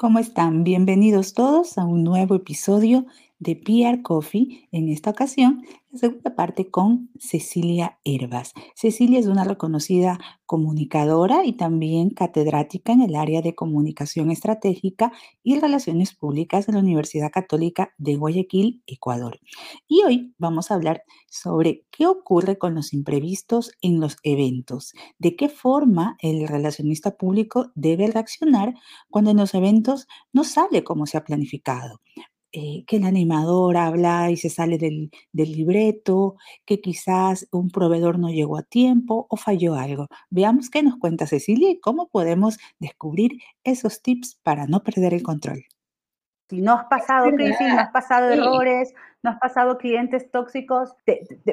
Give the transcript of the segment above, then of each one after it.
¿Cómo están? Bienvenidos todos a un nuevo episodio de PR Coffee. En esta ocasión, la segunda parte con Cecilia Herbas. Cecilia es una reconocida comunicadora y también catedrática en el área de comunicación estratégica y relaciones públicas en la Universidad Católica de Guayaquil, Ecuador. Y hoy vamos a hablar sobre qué ocurre con los imprevistos en los eventos, de qué forma el relacionista público debe reaccionar cuando en los eventos no sale como se ha planificado. Eh, que el animador habla y se sale del, del, libreto, que quizás un proveedor no llegó a tiempo o falló algo. Veamos qué nos cuenta Cecilia y cómo podemos descubrir esos tips para no perder el control. Si no has pasado crisis, no has pasado errores, no has pasado clientes tóxicos,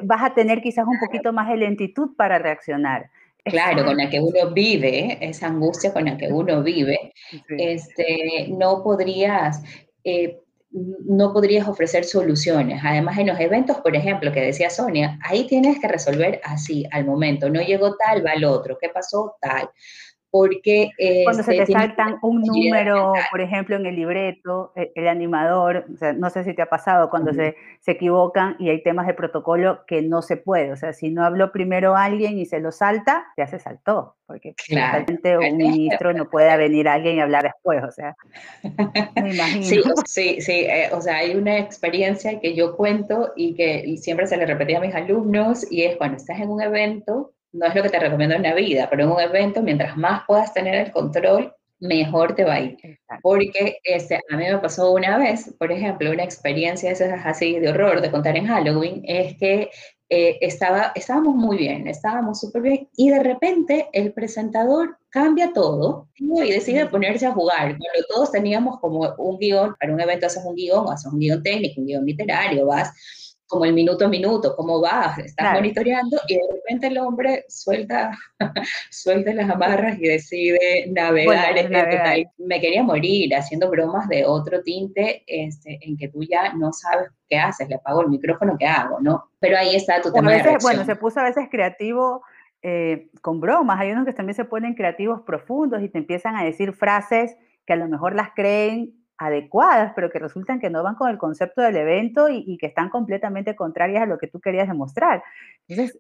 vas a tener quizás un poquito más de lentitud para reaccionar. Claro, con la que uno vive, esa angustia con la que uno vive, este, no podrías eh, no podrías ofrecer soluciones. Además, en los eventos, por ejemplo, que decía Sonia, ahí tienes que resolver así, al momento. No llegó tal, va el otro. ¿Qué pasó? Tal porque... Cuando se este, te saltan un número, por ejemplo, en el libreto, e, el, animador, o sea, no sé si te ha pasado, cuando se, se, equivocan y hay temas de protocolo que no se puede, o sea, si no habló primero alguien y se lo salta, ya se saltó, porque realmente un ministro no puede venir alguien y hablar después, o sea, me imagino. Sí, sí, sí eh, o sea, hay una experiencia que yo cuento y que siempre se le repetía a mis alumnos y es cuando estás en un evento no es lo que te recomiendo en la vida, pero en un evento, mientras más puedas tener el control, mejor te va a ir. Porque este, a mí me pasó una vez, por ejemplo, una experiencia esas así de horror de contar en Halloween, es que eh, estaba, estábamos muy bien, estábamos súper bien, y de repente el presentador cambia todo y decide ponerse a jugar. Cuando todos teníamos como un guion, para un evento haces un guion, haces un guion técnico, un guion literario, vas como el minuto a minuto, cómo va, estás monitoreando y de repente el hombre suelta, suelta las amarras y decide navegar. Me quería morir haciendo bromas de otro tinte este, en que tú ya no sabes qué haces, le apago el micrófono, ¿qué hago? ¿no? Pero ahí está tu tema Bueno, se puso a veces creativo eh, con bromas, hay unos que también se ponen creativos profundos y te empiezan a decir frases que a lo mejor las creen adecuadas, pero que resultan que no van con el concepto del evento y, que están completamente contrarias a lo que tú querías demostrar. Entonces,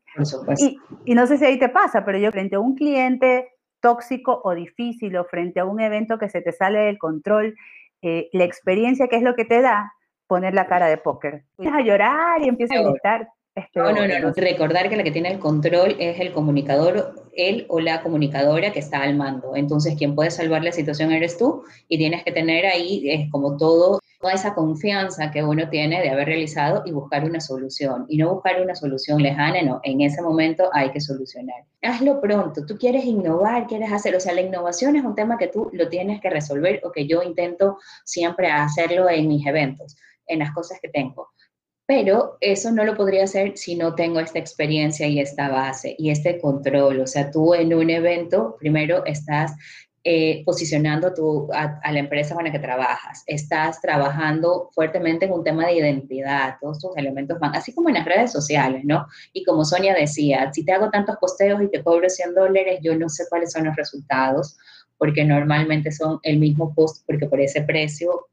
y, y, no sé si ahí te pasa, pero yo frente a un cliente tóxico o difícil o frente a un evento que se te sale del control, eh, la experiencia que es lo que te da, poner la cara de póker. Empiezas a llorar y empiezas a gritar, no, no, no, Recordar que la que tiene el control es el comunicador, él o la comunicadora que está al mando. Entonces, quien puede salvar la situación eres tú y tienes que tener ahí, es como todo, toda esa confianza que uno tiene de haber realizado y buscar una solución. Y no buscar una solución lejana, no, en ese momento hay que solucionar. Hazlo pronto, tú quieres innovar, quieres hacer, o sea, la innovación es un tema que tú lo tienes que resolver o que yo intento siempre hacerlo en mis eventos, en las cosas que tengo pero eso no lo podría hacer si no tengo esta experiencia y esta base y este control. O sea, tú en un evento, primero estás eh, posicionando tú a, la empresa con la que trabajas, estás trabajando fuertemente en un tema de identidad, todos tus elementos van, así como en las redes sociales, ¿no? Y como Sonia decía, si te hago tantos posteos y te cobro 100 dólares, yo no sé cuáles son los resultados, porque normalmente son el mismo post, porque por ese precio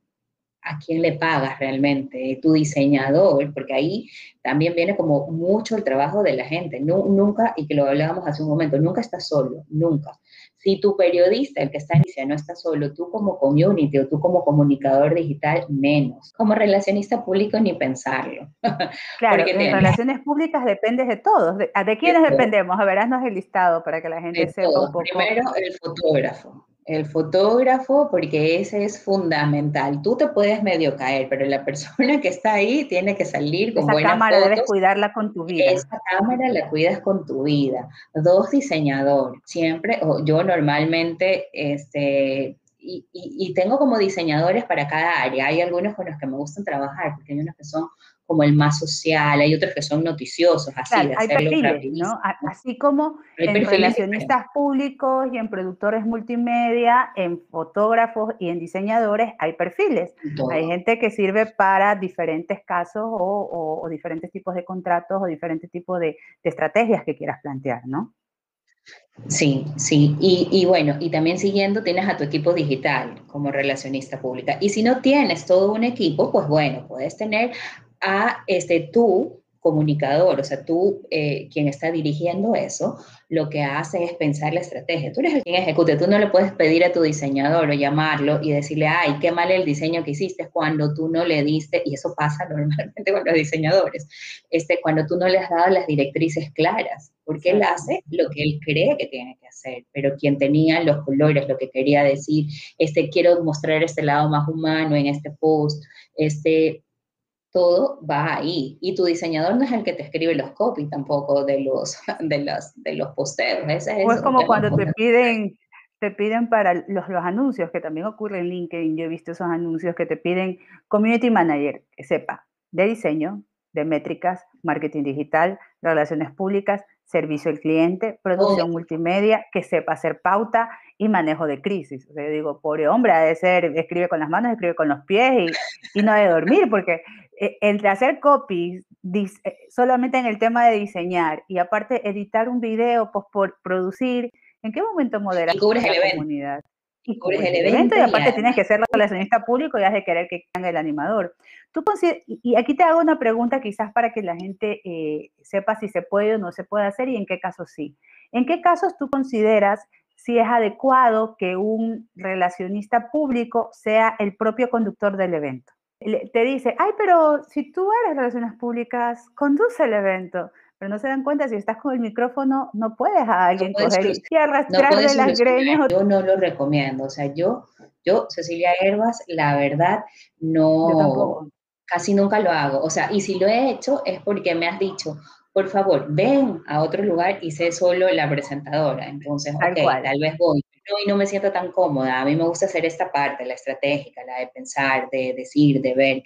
a quién le pagas realmente, tu diseñador, porque ahí también viene como mucho el trabajo de la gente. nunca, y que lo hablábamos hace un momento, nunca estás solo, nunca. Si tu periodista, el que está iniciando, no está solo, tú como community o tú como comunicador digital, menos. Como relacionista público, ni pensarlo. Claro, en relaciones públicas dependes de todos. ¿De, de quiénes dependemos? A ver, haznos el listado para que la gente sepa un poco. Primero, el fotógrafo el fotógrafo, porque ese es fundamental. Tú te puedes medio caer, pero la persona que está ahí tiene que salir con Esa cámara debes cuidarla con tu vida. Esa cámara la cuidas con tu vida. Dos, diseñador. Siempre, yo normalmente, este, y, tengo como diseñadores para cada área. Hay algunos con los que me gustan trabajar, porque hay unos que son como el más social, hay otros que son noticiosos, así de hay perfiles, ¿no? Así como en relacionistas públicos y en productores multimedia, en fotógrafos y en diseñadores hay perfiles. Hay gente que sirve para diferentes casos o, diferentes tipos de contratos o diferentes tipos de, de estrategias que quieras plantear, ¿no? Sí, sí. Y, y, bueno, y también siguiendo tienes a tu equipo digital como relacionista pública. Y si no tienes todo un equipo, pues bueno, puedes tener a este, tú, comunicador, o sea, tú, eh, quien está dirigiendo eso, lo que hace es pensar la estrategia. Tú eres el quien ejecuta, tú no le puedes pedir a tu diseñador o llamarlo y decirle, ay, qué mal el diseño que hiciste cuando tú no le diste, y eso pasa normalmente con los diseñadores, este, cuando tú no le has dado las directrices claras, porque él hace lo que él cree que tiene que hacer, pero quien tenía los colores, lo que quería decir, este, quiero mostrar este lado más humano en este post, este, todo va ahí. Y tu diseñador no es el que te escribe los copy tampoco de los, de los, de los posteos. es, o es como cuando te piden, te piden para los, los anuncios, que también ocurre en LinkedIn, yo he visto esos anuncios que te piden Community Manager, que sepa de diseño, de métricas, marketing digital, relaciones públicas, servicio al cliente, producción multimedia, que sepa hacer pauta y manejo de crisis. O sea, yo digo, pobre hombre, ha de ser, escribe con las manos, escribe con los pies y, y no ha de dormir, porque eh, entre hacer copies eh, solamente en el tema de diseñar y aparte editar un video, pues por producir, ¿en qué momento moderas la comunidad? Y cubres el evento, y aparte tienes que ser relacionista público y has de querer que caiga el animador. Tú y aquí te hago una pregunta quizás para que la gente eh, sepa si se puede o no se puede hacer y en qué casos sí. ¿En qué casos tú consideras si es adecuado que un relacionista público sea el propio conductor del evento? te dice, ay, pero si tú eres relaciones públicas, conduce el evento. Pero no se dan cuenta, si estás con el micrófono, no puedes a alguien coger y las greñas. Yo no lo recomiendo. O sea, yo, yo, Cecilia Herbas, la verdad, no, casi nunca lo hago. O sea, y si lo he hecho es porque me has dicho, por favor, ven a otro lugar y sé solo la presentadora. Entonces, tal, tal vez voy no, y no me siento tan cómoda. A mí me gusta hacer esta parte, la estratégica, la de pensar, de decir, de ver.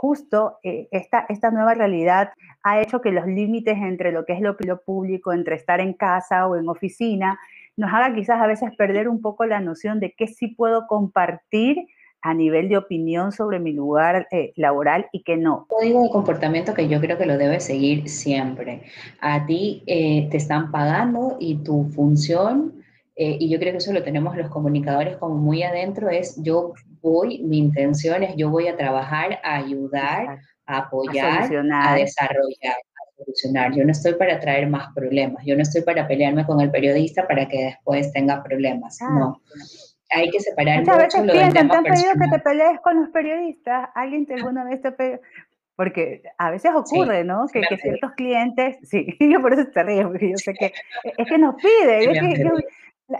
Justo eh, esta, esta nueva realidad ha hecho que los límites entre lo que es lo, lo público, entre estar en casa o en oficina, nos haga quizás a veces perder un poco la noción de qué sí puedo compartir a nivel de opinión sobre mi lugar eh, laboral y qué no. Código de comportamiento que yo creo que lo debes seguir siempre. A ti eh, te están pagando y tu función eh, y yo creo que eso lo tenemos los comunicadores como muy adentro, es yo voy, mi intención es yo voy a trabajar, a ayudar, a apoyar, a, desarrollar, a solucionar. Yo no estoy para traer más problemas, yo no estoy para pelearme con el periodista para que después tenga problemas, no. Hay que separar Muchas veces piensan, te han pedido que te pelees con los periodistas, alguien te alguna vez te pedido, porque a veces ocurre, ¿no? Que, que, ciertos clientes, sí, yo por eso te río, porque yo sé que es que nos piden,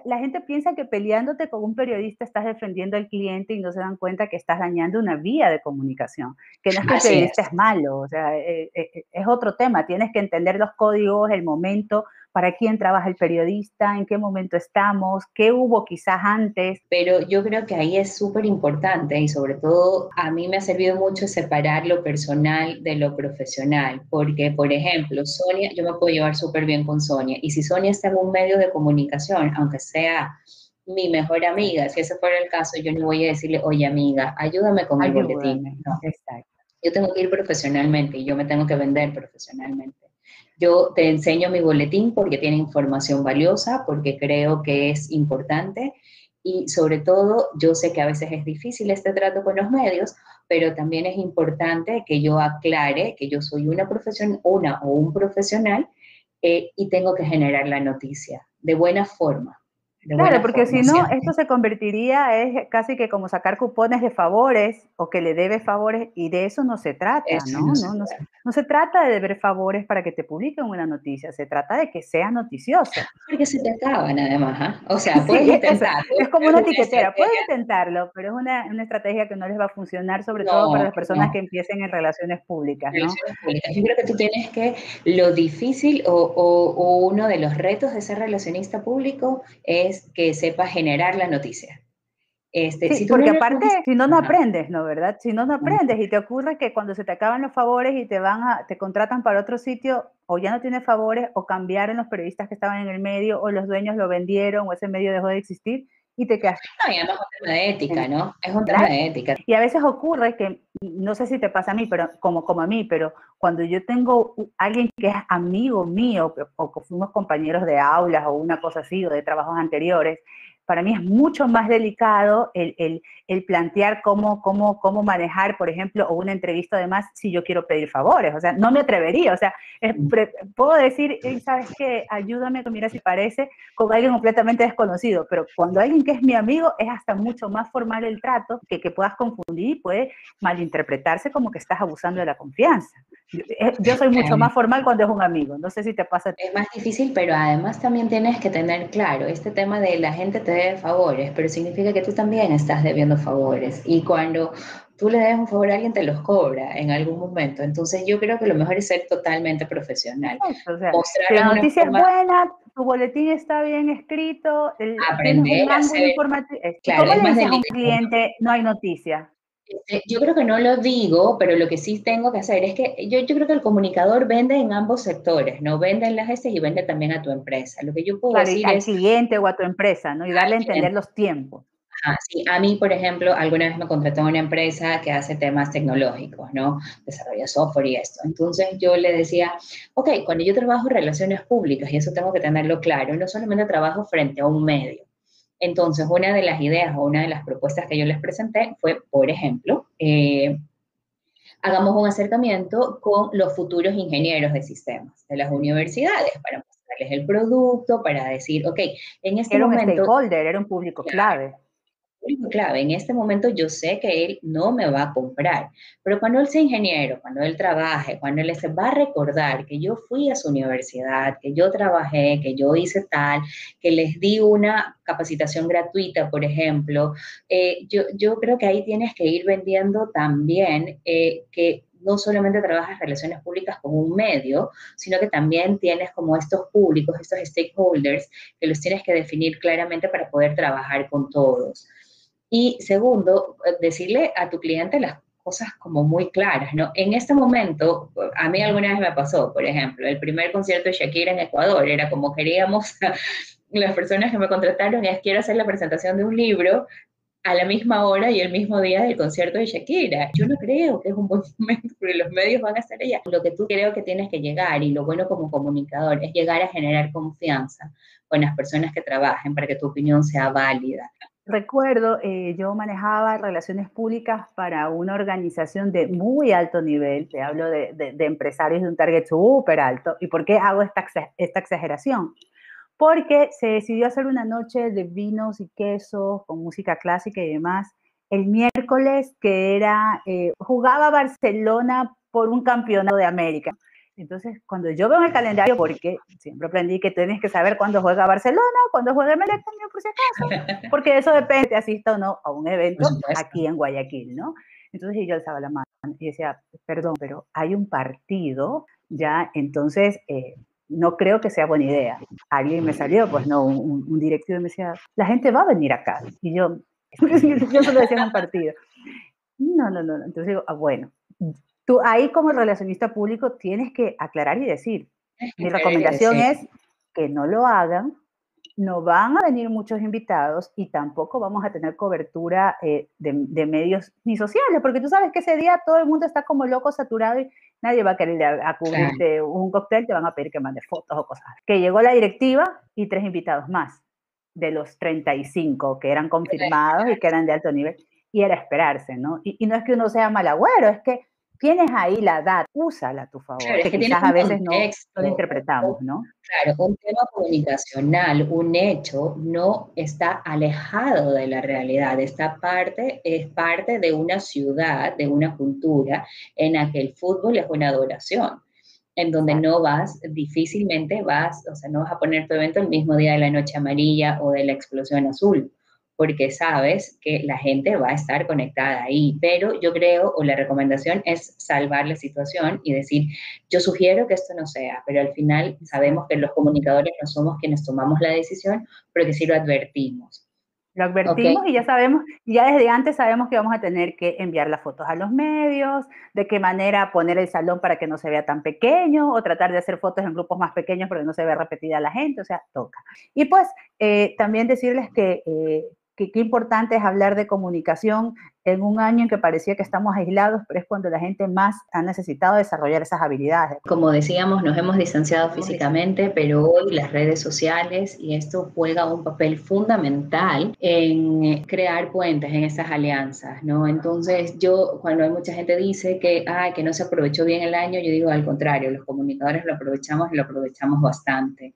la, gente piensa que peleándote con un periodista estás defendiendo al cliente y no se dan cuenta que estás dañando una vía de comunicación, que no es que el periodista es. malo, o sea, eh, eh, eh, es otro tema, tienes que entender los códigos, el momento, para quién trabaja el periodista, en qué momento estamos, qué hubo quizás antes. Pero yo creo que ahí es súper importante y sobre todo a mí me ha servido mucho separar lo personal de lo profesional, porque por ejemplo, Sonia, yo me puedo llevar súper bien con Sonia y si Sonia está en un medio de comunicación, aunque sea mi mejor amiga, si ese fuera el caso, yo no voy a decirle, oye amiga, ayúdame con el boletín. No, exacto. Yo tengo que ir profesionalmente y yo me tengo que vender profesionalmente. Yo te enseño mi boletín porque tiene información valiosa, porque creo que es importante y sobre todo yo sé que a veces es difícil este trato con los medios, pero también es importante que yo aclare que yo soy una profesión, una o un profesional eh, y tengo que generar la noticia de buena forma. Claro, porque si no, esto se convertiría es casi que como sacar cupones de favores o que le debe favores y de eso no se trata, ¿no? No se, no, trata. No, se, trata de deber favores para que te publiquen una noticia, se trata de que sea noticioso. Porque se te acaban además, ¿ah? o sea, puedes intentarlo. Es, como una etiquetera, puedes intentarlo, pero es una, una, estrategia que no les va a funcionar, sobre todo para las personas que empiecen en relaciones públicas, ¿no? Yo creo que tú tienes que, lo difícil o, o, o uno de los retos de ser relacionista público es que sepa generar la noticia. Este, sí, porque aparte, si no, no aprendes, ¿no? ¿Verdad? Si no, no aprendes y te ocurre que cuando se te acaban los favores y te van a, te contratan para otro sitio, o ya no tienes favores, o cambiaron los periodistas que estaban en el medio, o los dueños lo vendieron, o ese medio dejó de existir, y te quedas. No, y además es un tema de ética, ¿no? Es un tema de ética. Y a veces ocurre que, no sé si te pasa a mí, pero como, como a mí, pero cuando yo tengo alguien que es amigo mío, o que fuimos compañeros de aulas o una cosa así, o de trabajos anteriores, para mí es mucho más delicado el, el, plantear cómo, cómo, cómo manejar, por ejemplo, o una entrevista además si yo quiero pedir favores. O sea, no me atrevería. O sea, mm. puedo decir, ¿sabes qué? Ayúdame, mira si parece, con alguien completamente desconocido. Pero cuando alguien que es mi amigo, es hasta mucho más formal el trato que, que puedas confundir y puede malinterpretarse como que estás abusando de la confianza. Eh, yo soy mucho más formal cuando es un amigo. No sé si te pasa. Es más difícil, pero además también tienes que tener claro este tema de la gente te debe favores, pero significa que tú también estás debiendo favores. Y cuando tú le des un favor a alguien, te los cobra en algún momento. Entonces yo creo que lo mejor es ser totalmente profesional. si la noticia es buena, tu boletín está bien escrito, el, aprender un a hacer, Claro, ¿Cómo le dices a un cliente no hay noticia? Este, yo creo que no lo digo, pero lo que sí tengo que hacer es que yo, yo creo que el comunicador vende en ambos sectores, ¿no? Vende en las gestas y vende también a tu empresa. Lo que yo puedo decir al cliente o a tu empresa, ¿no? Y darle a entender los tiempos. Ah, sí, a mí, por ejemplo, alguna vez me contrató una empresa que hace temas tecnológicos, ¿no? Desarrolla software y esto. Entonces yo le decía, ok, cuando yo trabajo relaciones públicas, y eso tengo que tenerlo claro, no solamente trabajo frente a un medio, entonces, una de las ideas o una de las propuestas que yo les presenté fue, por ejemplo, eh, hagamos un acercamiento con los futuros ingenieros de sistemas de las universidades para mostrarles el producto, para decir, ok, en este momento... Era un stakeholder, era un público clave clave. En este momento yo sé que él no me va a comprar, pero cuando él sea ingeniero, cuando él trabaje, cuando él se va a recordar que yo fui a su universidad, que yo trabajé, que yo hice tal, que les di una capacitación gratuita, por ejemplo, eh, yo, yo creo que ahí tienes que ir vendiendo también eh, que no solamente trabajas relaciones públicas como un medio, sino que también tienes como estos públicos, estos stakeholders, que los tienes que definir claramente para poder trabajar con todos. Y segundo, eh, decirle a tu cliente las cosas como muy claras, ¿no? En este momento, a mí alguna vez me pasó, por ejemplo, el primer concierto de Shakira en Ecuador, era como queríamos, las personas que me contrataron es quiero hacer la presentación de un libro a la misma hora y el mismo día del concierto de Shakira. Yo no creo que es un buen momento porque los medios van a estar allá. Lo que tú creo que tienes que llegar y lo bueno como comunicador es llegar a generar confianza con las personas que trabajen para que tu opinión sea válida. Recuerdo, eh, yo manejaba relaciones públicas para una organización de muy alto nivel, te hablo de, empresarios de un target súper alto. ¿Y por qué hago esta, exageración? Porque se decidió hacer una noche de vinos y quesos con música clásica y demás el miércoles que era, eh, jugaba Barcelona por un campeonato de América. Entonces, cuando yo veo el calendario, porque siempre aprendí que tienes que saber cuándo juega Barcelona, cuándo juega Melec también, por si acaso, porque eso depende, asista o no a un evento aquí en Guayaquil, ¿no? Entonces yo alzaba la mano y decía, perdón, pero hay un partido, ya, entonces eh, no creo que sea buena idea. Alguien me salió, pues no, un, directivo me decía, la gente va a venir acá. Y yo, yo solo decía un partido. No, no, no. Entonces digo, ah, bueno, Tú ahí como relacionista público tienes que aclarar y decir, mi recomendación es que no lo hagan, no van a venir muchos invitados y tampoco vamos a tener cobertura eh, de, medios ni sociales, porque tú sabes que ese día todo el mundo está como loco, saturado y nadie va a querer a, cubrirte un cóctel, te van a pedir que mandes fotos o cosas. Que llegó la directiva y tres invitados más de los 35 que eran confirmados y que eran de alto nivel. Y era esperarse, ¿no? Y, y no es que uno sea malagüero, es que tienes ahí la edad, úsala a tu favor, que, quizás a veces no lo interpretamos, ¿no? Claro, un tema comunicacional, un hecho, no está alejado de la realidad, esta parte es parte de una ciudad, de una cultura en la que el fútbol es una adoración en donde no vas, difícilmente vas, o sea, no vas a poner tu evento el mismo día de la noche amarilla o de la explosión azul porque sabes que la gente va a estar conectada ahí. Pero yo creo, o la recomendación es salvar la situación y decir, yo sugiero que esto no sea, pero al final sabemos que los comunicadores no somos quienes tomamos la decisión, pero que sí lo advertimos. Lo advertimos y ya sabemos, ya desde antes sabemos que vamos a tener que enviar las fotos a los medios, de qué manera poner el salón para que no se vea tan pequeño o tratar de hacer fotos en grupos más pequeños porque no se ve repetida la gente, o sea, toca. Y pues eh, también decirles que, eh, qué importante es hablar de comunicación en un año en que parecía que estamos aislados, pero es cuando la gente más ha necesitado desarrollar esas habilidades. Como decíamos, nos hemos distanciado físicamente, pero hoy las redes sociales y esto juega un papel fundamental en crear puentes en esas alianzas, ¿no? Entonces, yo cuando hay mucha gente dice que, ay, que no se aprovechó bien el año, yo digo al contrario, los comunicadores lo aprovechamos y lo aprovechamos bastante.